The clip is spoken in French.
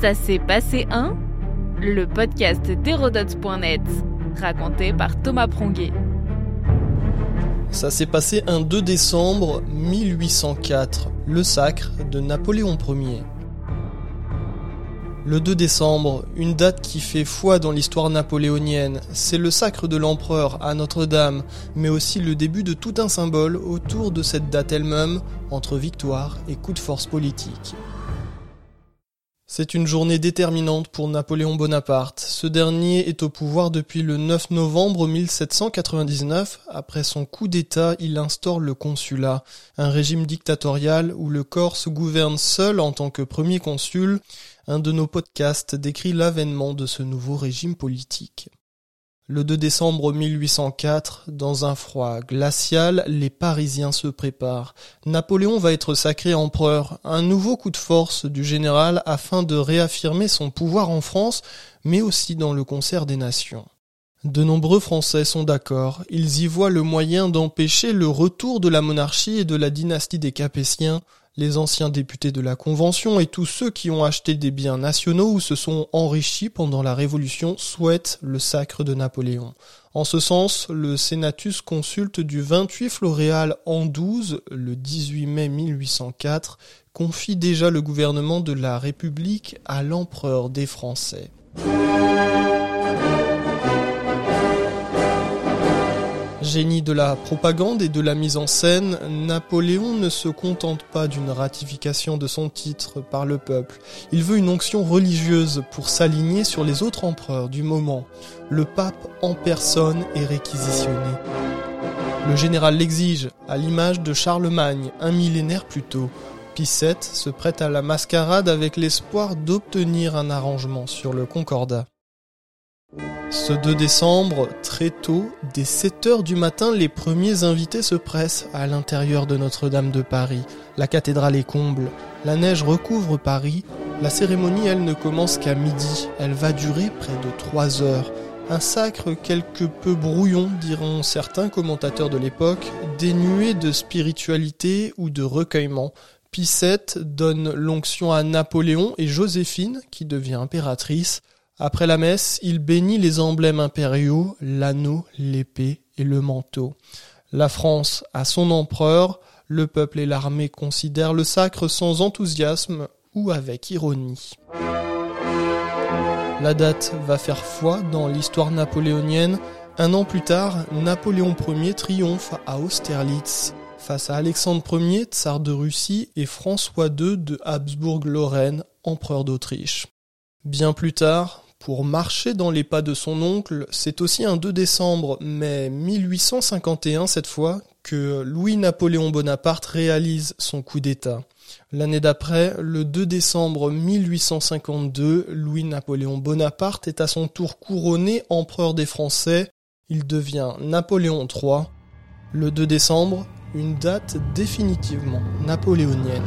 Ça s'est passé un Le podcast d'Hérodote.net, raconté par Thomas Pronguet. Ça s'est passé un 2 décembre 1804, le sacre de Napoléon Ier. Le 2 décembre, une date qui fait foi dans l'histoire napoléonienne, c'est le sacre de l'empereur à Notre-Dame, mais aussi le début de tout un symbole autour de cette date elle-même, entre victoire et coup de force politique. C'est une journée déterminante pour Napoléon Bonaparte. Ce dernier est au pouvoir depuis le 9 novembre 1799. Après son coup d'État, il instaure le consulat, un régime dictatorial où le Corse gouverne seul en tant que premier consul. Un de nos podcasts décrit l'avènement de ce nouveau régime politique. Le 2 décembre 1804, dans un froid glacial, les Parisiens se préparent. Napoléon va être sacré empereur, un nouveau coup de force du général afin de réaffirmer son pouvoir en France, mais aussi dans le concert des nations. De nombreux Français sont d'accord, ils y voient le moyen d'empêcher le retour de la monarchie et de la dynastie des Capétiens, les anciens députés de la Convention et tous ceux qui ont acheté des biens nationaux ou se sont enrichis pendant la Révolution souhaitent le sacre de Napoléon. En ce sens, le Senatus consulte du 28 Floréal en 12, le 18 mai 1804, confie déjà le gouvernement de la République à l'empereur des Français. Génie de la propagande et de la mise en scène, Napoléon ne se contente pas d'une ratification de son titre par le peuple. Il veut une onction religieuse pour s'aligner sur les autres empereurs du moment. Le pape en personne est réquisitionné. Le général l'exige, à l'image de Charlemagne, un millénaire plus tôt. VII se prête à la mascarade avec l'espoir d'obtenir un arrangement sur le concordat. Ce 2 décembre, très tôt, dès 7 heures du matin, les premiers invités se pressent à l'intérieur de Notre-Dame de Paris. La cathédrale est comble, la neige recouvre Paris. La cérémonie, elle, ne commence qu'à midi. Elle va durer près de 3 heures. Un sacre quelque peu brouillon, diront certains commentateurs de l'époque, dénué de spiritualité ou de recueillement. Pissette donne l'onction à Napoléon et Joséphine, qui devient impératrice. Après la messe, il bénit les emblèmes impériaux, l'anneau, l'épée et le manteau. La France a son empereur, le peuple et l'armée considèrent le sacre sans enthousiasme ou avec ironie. La date va faire foi dans l'histoire napoléonienne. Un an plus tard, Napoléon Ier triomphe à Austerlitz face à Alexandre Ier, tsar de Russie, et François II de Habsbourg-Lorraine, empereur d'Autriche. Bien plus tard, pour marcher dans les pas de son oncle, c'est aussi un 2 décembre, mais 1851 cette fois, que Louis-Napoléon Bonaparte réalise son coup d'État. L'année d'après, le 2 décembre 1852, Louis-Napoléon Bonaparte est à son tour couronné empereur des Français. Il devient Napoléon III. Le 2 décembre, une date définitivement napoléonienne.